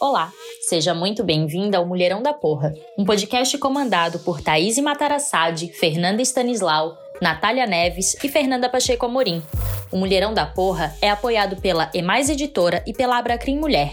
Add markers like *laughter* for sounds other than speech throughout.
Olá, seja muito bem-vinda ao Mulherão da Porra, um podcast comandado por Thaís Matarassade, Fernanda Stanislau, Natália Neves e Fernanda Pacheco Amorim. O Mulherão da Porra é apoiado pela Emais Editora e pela Abracrim Mulher.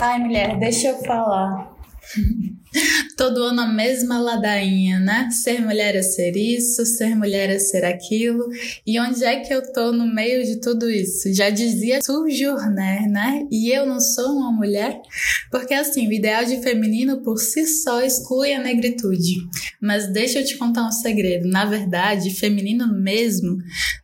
Ai, mulher, deixa eu falar. Todo ano a mesma ladainha, né? Ser mulher é ser isso, ser mulher é ser aquilo. E onde é que eu tô no meio de tudo isso? Já dizia Surjourner, né? E eu não sou uma mulher? Porque assim, o ideal de feminino por si só exclui a negritude. Mas deixa eu te contar um segredo. Na verdade, feminino mesmo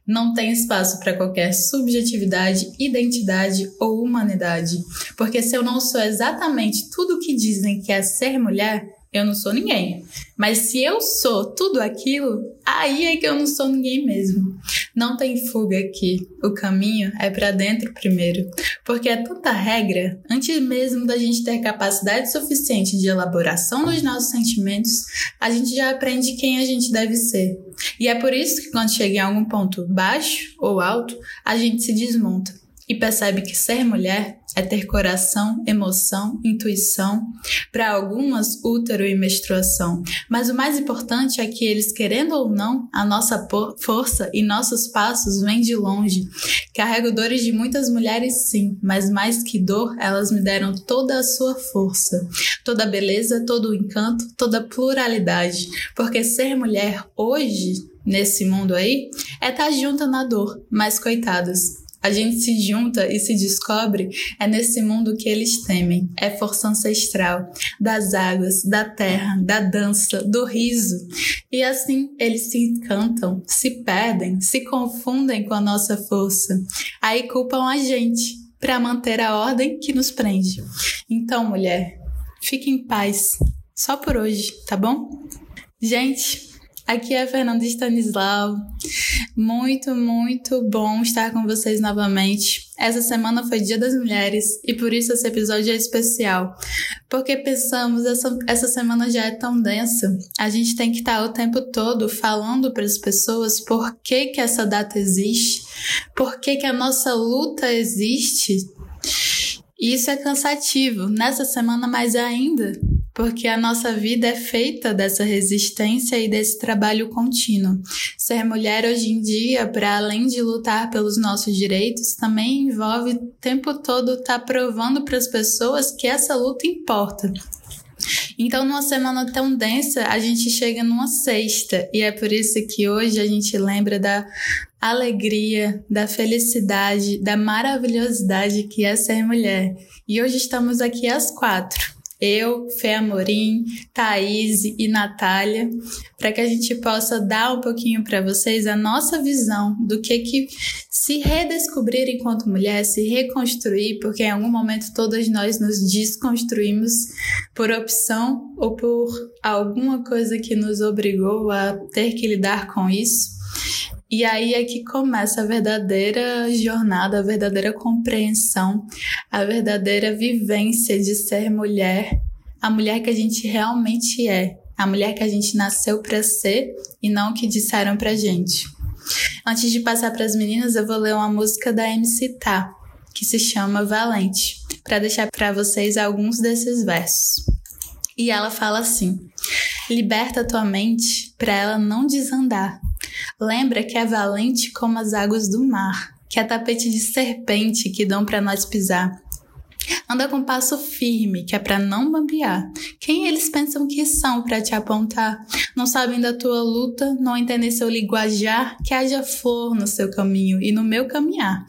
não tem espaço para qualquer subjetividade, identidade ou humanidade. Porque se eu não sou exatamente tudo o que dizem que é ser mulher, eu não sou ninguém. Mas se eu sou tudo aquilo, aí é que eu não sou ninguém mesmo. Não tem fuga aqui. O caminho é para dentro primeiro. Porque é tanta regra, antes mesmo da gente ter capacidade suficiente de elaboração dos nossos sentimentos, a gente já aprende quem a gente deve ser. E é por isso que quando chega em algum ponto baixo ou alto, a gente se desmonta e percebe que ser mulher é ter coração, emoção, intuição, para algumas útero e menstruação. Mas o mais importante é que eles, querendo ou não, a nossa força e nossos passos vêm de longe. Carrego dores de muitas mulheres, sim, mas mais que dor, elas me deram toda a sua força, toda a beleza, todo o encanto, toda a pluralidade. Porque ser mulher hoje, nesse mundo aí, é estar tá junto na dor, mas coitadas a gente se junta e se descobre é nesse mundo que eles temem. É força ancestral das águas, da terra, da dança, do riso. E assim eles se encantam, se perdem, se confundem com a nossa força. Aí culpam a gente para manter a ordem que nos prende. Então, mulher, fique em paz. Só por hoje, tá bom? Gente, Aqui é Fernanda Stanislau. Muito, muito bom estar com vocês novamente. Essa semana foi Dia das Mulheres e por isso esse episódio é especial. Porque pensamos, essa, essa semana já é tão densa, a gente tem que estar o tempo todo falando para as pessoas por que, que essa data existe, por que, que a nossa luta existe. Isso é cansativo, nessa semana mais ainda, porque a nossa vida é feita dessa resistência e desse trabalho contínuo. Ser mulher hoje em dia, para além de lutar pelos nossos direitos, também envolve o tempo todo estar tá provando para as pessoas que essa luta importa. Então, numa semana tão densa, a gente chega numa sexta, e é por isso que hoje a gente lembra da alegria, da felicidade, da maravilhosidade que é ser mulher. E hoje estamos aqui às quatro eu, Fê Amorim, Thaís e Natália, para que a gente possa dar um pouquinho para vocês a nossa visão do que que se redescobrir enquanto mulher, se reconstruir, porque em algum momento todas nós nos desconstruímos por opção ou por alguma coisa que nos obrigou a ter que lidar com isso. E aí é que começa a verdadeira jornada, a verdadeira compreensão, a verdadeira vivência de ser mulher, a mulher que a gente realmente é, a mulher que a gente nasceu para ser e não o que disseram pra gente. Antes de passar para as meninas, eu vou ler uma música da MC Tá, que se chama Valente, para deixar para vocês alguns desses versos. E ela fala assim: Liberta tua mente para ela não desandar Lembra que é valente como as águas do mar, que é tapete de serpente que dão para nós pisar. Anda com passo firme, que é para não bambear. Quem eles pensam que são para te apontar? Não sabem da tua luta, não entendem seu linguajar, que haja flor no seu caminho e no meu caminhar.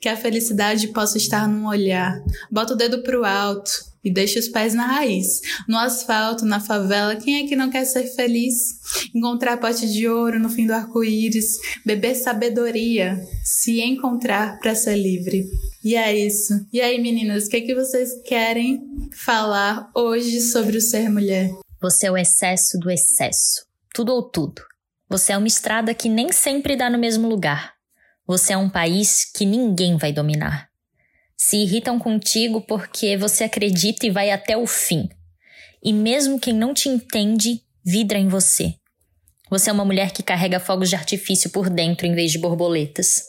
Que a felicidade possa estar num olhar. Bota o dedo pro alto, e deixe os pés na raiz. No asfalto, na favela, quem é que não quer ser feliz? Encontrar pote de ouro no fim do arco-íris, beber sabedoria, se encontrar para ser livre. E é isso. E aí, meninas, o que, é que vocês querem falar hoje sobre o ser mulher? Você é o excesso do excesso. Tudo ou tudo. Você é uma estrada que nem sempre dá no mesmo lugar. Você é um país que ninguém vai dominar. Se irritam contigo porque você acredita e vai até o fim. E mesmo quem não te entende, vidra em você. Você é uma mulher que carrega fogos de artifício por dentro em vez de borboletas.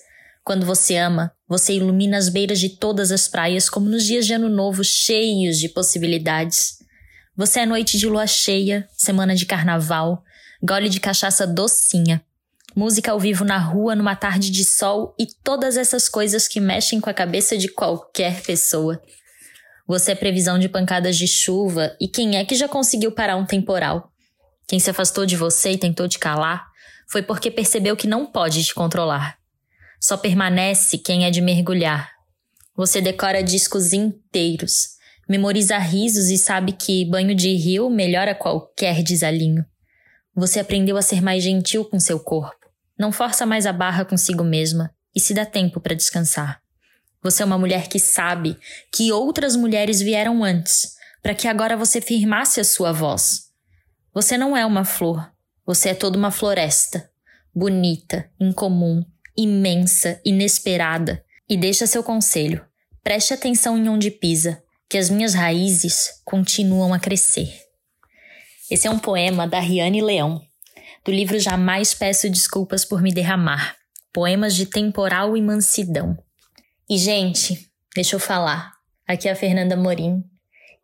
Quando você ama, você ilumina as beiras de todas as praias como nos dias de ano novo cheios de possibilidades. Você é noite de lua cheia, semana de carnaval, gole de cachaça docinha, música ao vivo na rua numa tarde de sol e todas essas coisas que mexem com a cabeça de qualquer pessoa. Você é previsão de pancadas de chuva e quem é que já conseguiu parar um temporal? Quem se afastou de você e tentou te calar foi porque percebeu que não pode te controlar. Só permanece quem é de mergulhar. Você decora discos inteiros, memoriza risos e sabe que banho de rio melhora qualquer desalinho. Você aprendeu a ser mais gentil com seu corpo. Não força mais a barra consigo mesma e se dá tempo para descansar. Você é uma mulher que sabe que outras mulheres vieram antes, para que agora você firmasse a sua voz. Você não é uma flor, você é toda uma floresta, bonita, incomum, imensa, inesperada. E deixa seu conselho: preste atenção em onde pisa, que as minhas raízes continuam a crescer. Esse é um poema da Riane Leão, do livro Jamais Peço Desculpas por Me Derramar Poemas de Temporal e Mansidão. E, gente, deixa eu falar. Aqui é a Fernanda Morim.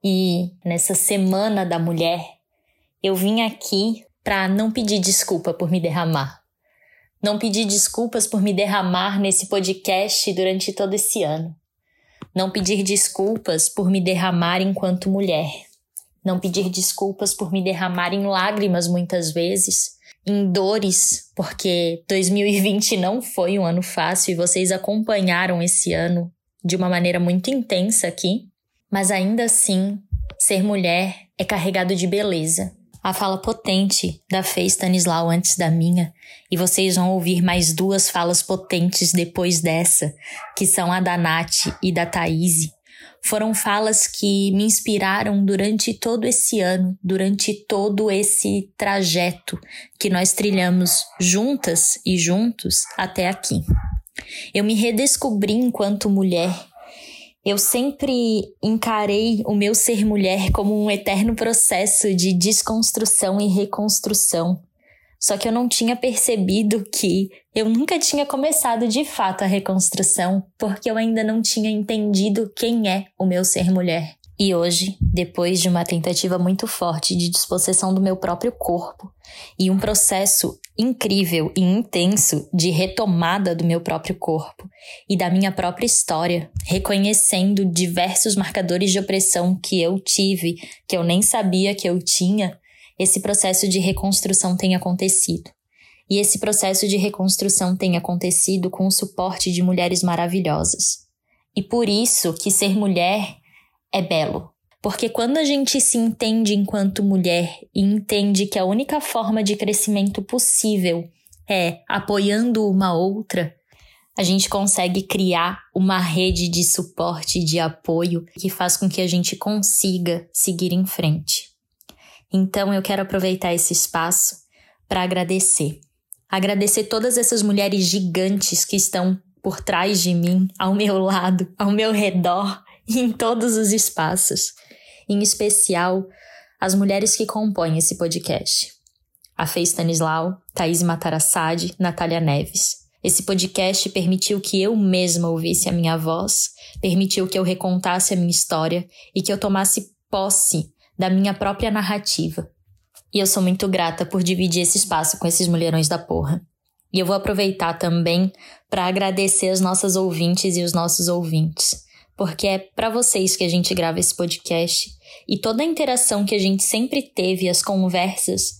E nessa Semana da Mulher, eu vim aqui para não pedir desculpa por me derramar. Não pedir desculpas por me derramar nesse podcast durante todo esse ano. Não pedir desculpas por me derramar enquanto mulher não pedir desculpas por me derramar em lágrimas muitas vezes, em dores, porque 2020 não foi um ano fácil e vocês acompanharam esse ano de uma maneira muito intensa aqui, mas ainda assim, ser mulher é carregado de beleza. A fala potente da Fê Stanislau antes da minha, e vocês vão ouvir mais duas falas potentes depois dessa, que são a da Nath e da Thaís, foram falas que me inspiraram durante todo esse ano, durante todo esse trajeto que nós trilhamos juntas e juntos até aqui. Eu me redescobri enquanto mulher. Eu sempre encarei o meu ser mulher como um eterno processo de desconstrução e reconstrução. Só que eu não tinha percebido que eu nunca tinha começado de fato a reconstrução, porque eu ainda não tinha entendido quem é o meu ser mulher. E hoje, depois de uma tentativa muito forte de dispossessão do meu próprio corpo e um processo incrível e intenso de retomada do meu próprio corpo e da minha própria história, reconhecendo diversos marcadores de opressão que eu tive, que eu nem sabia que eu tinha, esse processo de reconstrução tem acontecido. E esse processo de reconstrução tem acontecido com o suporte de mulheres maravilhosas. E por isso que ser mulher é belo. Porque quando a gente se entende enquanto mulher e entende que a única forma de crescimento possível é apoiando uma outra, a gente consegue criar uma rede de suporte e de apoio que faz com que a gente consiga seguir em frente. Então eu quero aproveitar esse espaço para agradecer. Agradecer todas essas mulheres gigantes que estão por trás de mim, ao meu lado, ao meu redor *laughs* em todos os espaços. Em especial, as mulheres que compõem esse podcast. A Fê Stanislau, Thaís Matarassade, Natália Neves. Esse podcast permitiu que eu mesma ouvisse a minha voz, permitiu que eu recontasse a minha história e que eu tomasse posse da minha própria narrativa. E eu sou muito grata por dividir esse espaço com esses mulherões da porra. E eu vou aproveitar também para agradecer as nossas ouvintes e os nossos ouvintes, porque é para vocês que a gente grava esse podcast e toda a interação que a gente sempre teve, as conversas,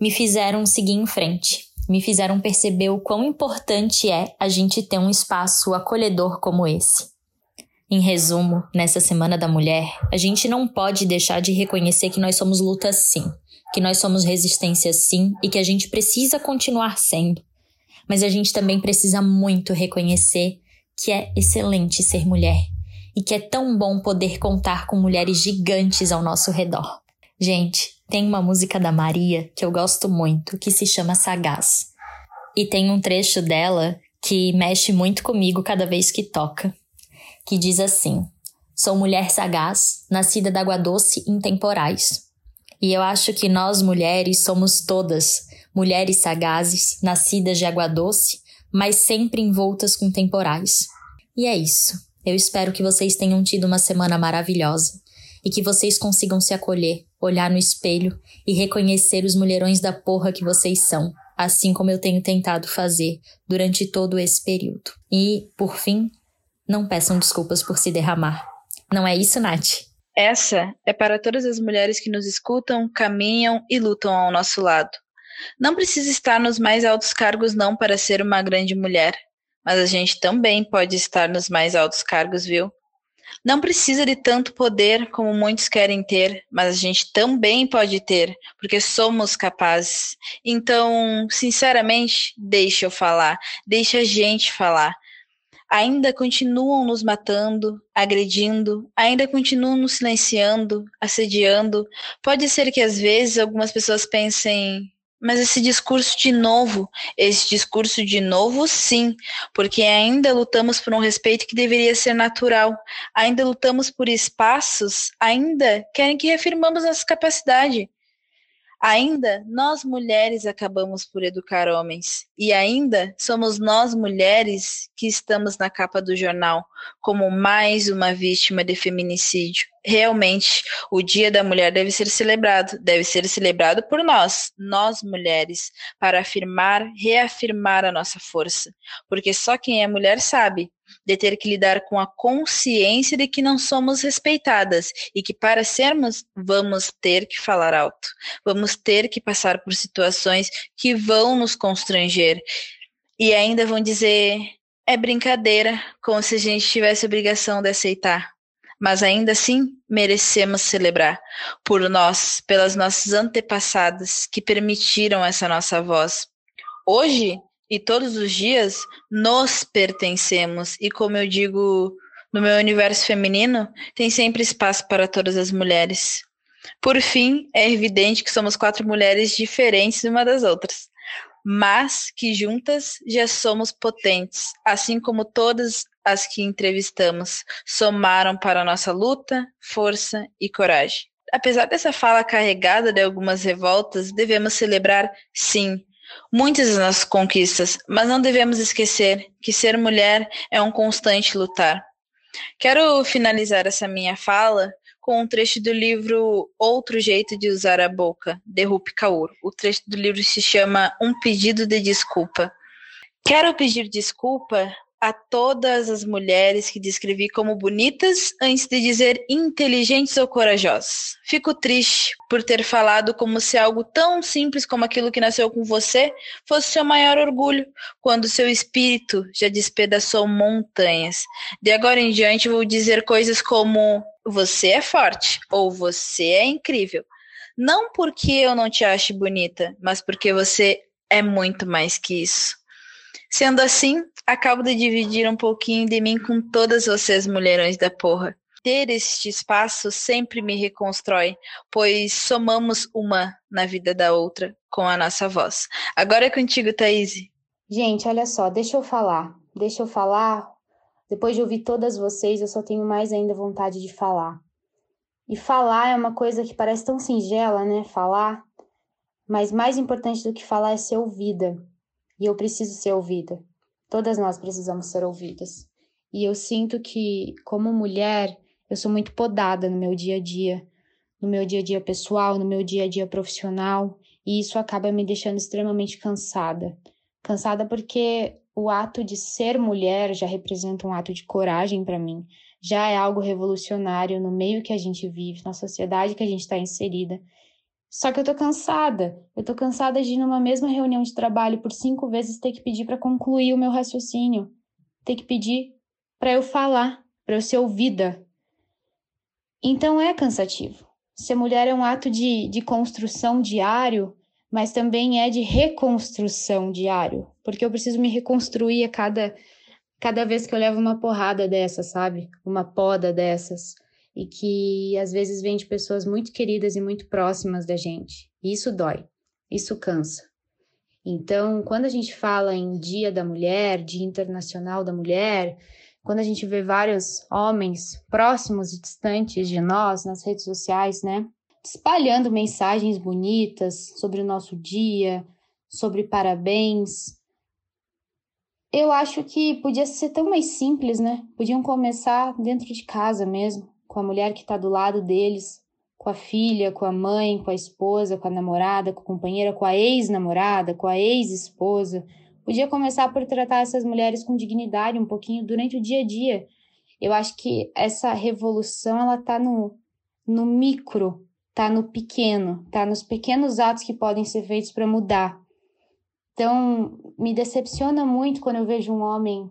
me fizeram seguir em frente, me fizeram perceber o quão importante é a gente ter um espaço acolhedor como esse. Em resumo, nessa Semana da Mulher, a gente não pode deixar de reconhecer que nós somos luta sim, que nós somos resistência sim e que a gente precisa continuar sendo. Mas a gente também precisa muito reconhecer que é excelente ser mulher e que é tão bom poder contar com mulheres gigantes ao nosso redor. Gente, tem uma música da Maria que eu gosto muito, que se chama Sagaz. E tem um trecho dela que mexe muito comigo cada vez que toca, que diz assim: Sou mulher sagaz, nascida d'água doce em temporais. E eu acho que nós mulheres somos todas mulheres sagazes, nascidas de água doce, mas sempre envoltas com temporais. E é isso. Eu espero que vocês tenham tido uma semana maravilhosa e que vocês consigam se acolher, olhar no espelho e reconhecer os mulherões da porra que vocês são, assim como eu tenho tentado fazer durante todo esse período. E, por fim, não peçam desculpas por se derramar. Não é isso, Nath? Essa é para todas as mulheres que nos escutam, caminham e lutam ao nosso lado. Não precisa estar nos mais altos cargos não para ser uma grande mulher. Mas a gente também pode estar nos mais altos cargos, viu? Não precisa de tanto poder como muitos querem ter, mas a gente também pode ter, porque somos capazes. Então, sinceramente, deixa eu falar, deixa a gente falar. Ainda continuam nos matando, agredindo, ainda continuam nos silenciando, assediando. Pode ser que às vezes algumas pessoas pensem: mas esse discurso de novo, esse discurso de novo, sim, porque ainda lutamos por um respeito que deveria ser natural, ainda lutamos por espaços, ainda querem que reafirmamos nossa capacidade. Ainda nós mulheres acabamos por educar homens, e ainda somos nós mulheres que estamos na capa do jornal como mais uma vítima de feminicídio. Realmente, o Dia da Mulher deve ser celebrado, deve ser celebrado por nós, nós mulheres, para afirmar, reafirmar a nossa força, porque só quem é mulher sabe de ter que lidar com a consciência de que não somos respeitadas e que para sermos vamos ter que falar alto, vamos ter que passar por situações que vão nos constranger e ainda vão dizer é brincadeira, como se a gente tivesse obrigação de aceitar. Mas ainda assim merecemos celebrar por nós, pelas nossas antepassadas que permitiram essa nossa voz. Hoje e todos os dias nos pertencemos. E como eu digo no meu universo feminino, tem sempre espaço para todas as mulheres. Por fim, é evidente que somos quatro mulheres diferentes uma das outras, mas que juntas já somos potentes, assim como todas as que entrevistamos somaram para nossa luta, força e coragem. Apesar dessa fala carregada de algumas revoltas, devemos celebrar, sim, muitas das nossas conquistas, mas não devemos esquecer que ser mulher é um constante lutar. Quero finalizar essa minha fala com um trecho do livro Outro Jeito de Usar a Boca, de Rupi Kaur. O trecho do livro se chama Um Pedido de Desculpa. Quero pedir desculpa a todas as mulheres que descrevi como bonitas antes de dizer inteligentes ou corajosas. Fico triste por ter falado como se algo tão simples como aquilo que nasceu com você fosse seu maior orgulho, quando seu espírito já despedaçou montanhas. De agora em diante vou dizer coisas como você é forte ou você é incrível. Não porque eu não te ache bonita, mas porque você é muito mais que isso. Sendo assim, acabo de dividir um pouquinho de mim com todas vocês, mulherões da porra. Ter este espaço sempre me reconstrói, pois somamos uma na vida da outra com a nossa voz. Agora é contigo, Thaís. Gente, olha só, deixa eu falar. Deixa eu falar. Depois de ouvir todas vocês, eu só tenho mais ainda vontade de falar. E falar é uma coisa que parece tão singela, né? Falar. Mas mais importante do que falar é ser ouvida e eu preciso ser ouvida. Todas nós precisamos ser ouvidas. E eu sinto que, como mulher, eu sou muito podada no meu dia a dia, no meu dia a dia pessoal, no meu dia a dia profissional, e isso acaba me deixando extremamente cansada. Cansada porque o ato de ser mulher já representa um ato de coragem para mim, já é algo revolucionário no meio que a gente vive, na sociedade que a gente está inserida. Só que eu tô cansada. Eu tô cansada de ir numa mesma reunião de trabalho por cinco vezes ter que pedir para concluir o meu raciocínio, ter que pedir para eu falar, para eu ser ouvida. Então é cansativo. Ser mulher é um ato de, de construção diário, mas também é de reconstrução diário, porque eu preciso me reconstruir a cada, cada vez que eu levo uma porrada dessas, sabe? Uma poda dessas. E que às vezes vem de pessoas muito queridas e muito próximas da gente. E isso dói, isso cansa. Então, quando a gente fala em Dia da Mulher, Dia Internacional da Mulher, quando a gente vê vários homens próximos e distantes de nós nas redes sociais, né, espalhando mensagens bonitas sobre o nosso dia, sobre parabéns, eu acho que podia ser tão mais simples, né? Podiam começar dentro de casa mesmo, com a mulher que está do lado deles, com a filha, com a mãe, com a esposa, com a namorada, com a companheira, com a ex-namorada, com a ex-esposa. Podia começar por tratar essas mulheres com dignidade um pouquinho durante o dia a dia. Eu acho que essa revolução ela tá no, no micro, tá no pequeno, tá nos pequenos atos que podem ser feitos para mudar. Então, me decepciona muito quando eu vejo um homem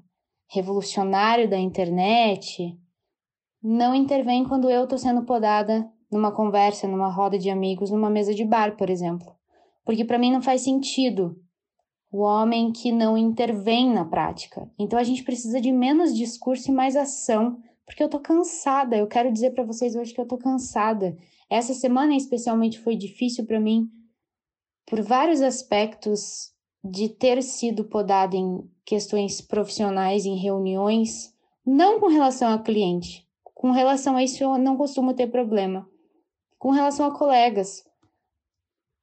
revolucionário da internet não intervém quando eu estou sendo podada numa conversa, numa roda de amigos, numa mesa de bar, por exemplo. Porque para mim não faz sentido o homem que não intervém na prática. Então a gente precisa de menos discurso e mais ação, porque eu tô cansada. Eu quero dizer para vocês hoje que eu tô cansada. Essa semana especialmente foi difícil para mim por vários aspectos de ter sido podada em questões profissionais, em reuniões, não com relação a cliente. Com relação a isso eu não costumo ter problema com relação a colegas.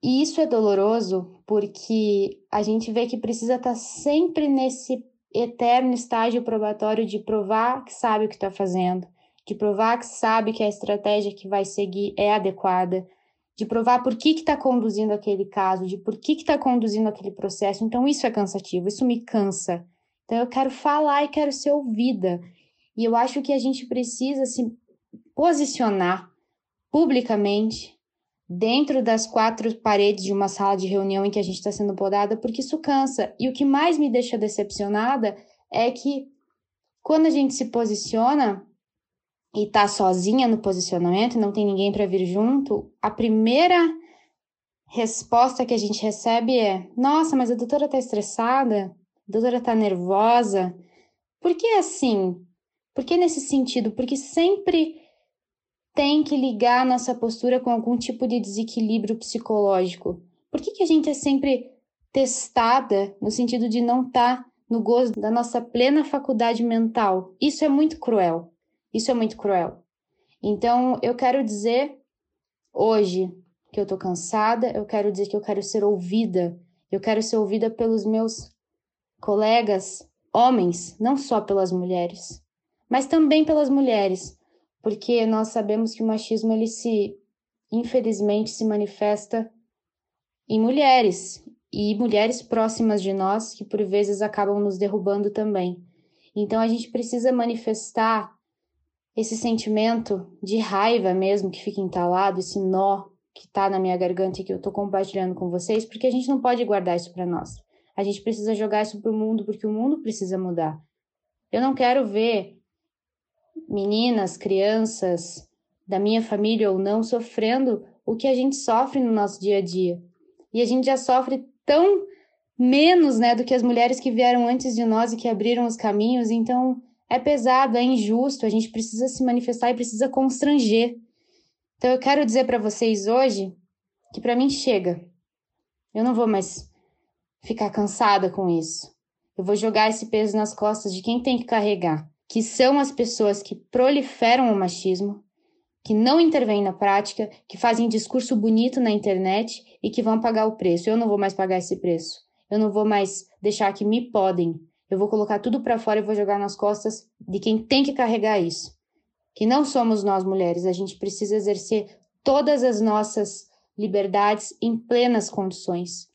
E isso é doloroso porque a gente vê que precisa estar tá sempre nesse eterno estágio probatório de provar que sabe o que está fazendo, de provar que sabe que a estratégia que vai seguir é adequada, de provar por que está conduzindo aquele caso, de por que está conduzindo aquele processo. Então, isso é cansativo, isso me cansa. Então, eu quero falar e quero ser ouvida. E eu acho que a gente precisa se posicionar publicamente, dentro das quatro paredes de uma sala de reunião em que a gente está sendo podada, porque isso cansa. E o que mais me deixa decepcionada é que quando a gente se posiciona e tá sozinha no posicionamento, não tem ninguém para vir junto, a primeira resposta que a gente recebe é: "Nossa, mas a doutora tá estressada, a doutora tá nervosa". Por que assim? Por que nesse sentido? Porque sempre tem que ligar nossa postura com algum tipo de desequilíbrio psicológico? Por que, que a gente é sempre testada no sentido de não estar tá no gozo da nossa plena faculdade mental? Isso é muito cruel. Isso é muito cruel. Então, eu quero dizer hoje que eu tô cansada, eu quero dizer que eu quero ser ouvida. Eu quero ser ouvida pelos meus colegas homens, não só pelas mulheres, mas também pelas mulheres porque nós sabemos que o machismo ele se infelizmente se manifesta em mulheres e mulheres próximas de nós que por vezes acabam nos derrubando também. Então a gente precisa manifestar esse sentimento de raiva mesmo que fica entalado, esse nó que está na minha garganta e que eu estou compartilhando com vocês, porque a gente não pode guardar isso para nós. A gente precisa jogar isso para o mundo, porque o mundo precisa mudar. Eu não quero ver meninas, crianças da minha família ou não sofrendo o que a gente sofre no nosso dia a dia. E a gente já sofre tão menos, né, do que as mulheres que vieram antes de nós e que abriram os caminhos. Então, é pesado, é injusto, a gente precisa se manifestar e precisa constranger. Então, eu quero dizer para vocês hoje que para mim chega. Eu não vou mais ficar cansada com isso. Eu vou jogar esse peso nas costas de quem tem que carregar que são as pessoas que proliferam o machismo, que não intervêm na prática, que fazem discurso bonito na internet e que vão pagar o preço. Eu não vou mais pagar esse preço. Eu não vou mais deixar que me podem. Eu vou colocar tudo para fora e vou jogar nas costas de quem tem que carregar isso. Que não somos nós mulheres, a gente precisa exercer todas as nossas liberdades em plenas condições.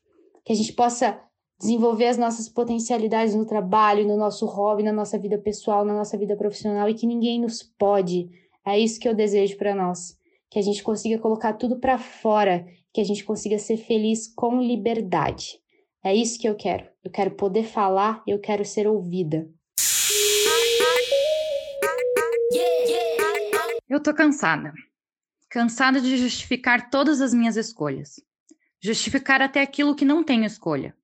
Que a gente possa desenvolver as nossas potencialidades no trabalho, no nosso hobby, na nossa vida pessoal, na nossa vida profissional e que ninguém nos pode. É isso que eu desejo para nós, que a gente consiga colocar tudo para fora, que a gente consiga ser feliz com liberdade. É isso que eu quero. Eu quero poder falar, eu quero ser ouvida. Eu tô cansada. Cansada de justificar todas as minhas escolhas. Justificar até aquilo que não tenho escolha.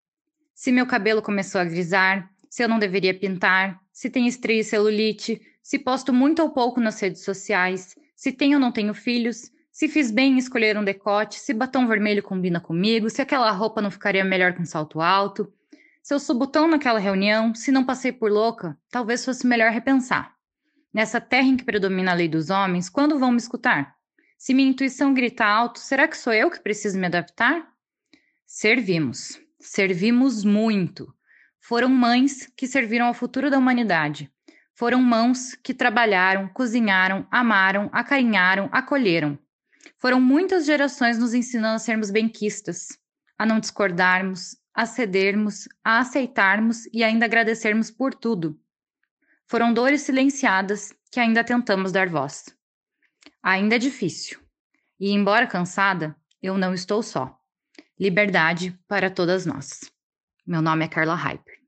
Se meu cabelo começou a grisar, se eu não deveria pintar, se tenho estria e celulite, se posto muito ou pouco nas redes sociais, se tenho ou não tenho filhos, se fiz bem em escolher um decote, se batom vermelho combina comigo, se aquela roupa não ficaria melhor com salto alto, se eu sou botão naquela reunião, se não passei por louca, talvez fosse melhor repensar. Nessa terra em que predomina a lei dos homens, quando vão me escutar? Se minha intuição grita alto, será que sou eu que preciso me adaptar? Servimos. Servimos muito. Foram mães que serviram ao futuro da humanidade. Foram mãos que trabalharam, cozinharam, amaram, acarinharam, acolheram. Foram muitas gerações nos ensinando a sermos benquistas, a não discordarmos, a cedermos, a aceitarmos e ainda agradecermos por tudo. Foram dores silenciadas que ainda tentamos dar voz. Ainda é difícil. E, embora cansada, eu não estou só. Liberdade para todas nós. Meu nome é Carla Hyper.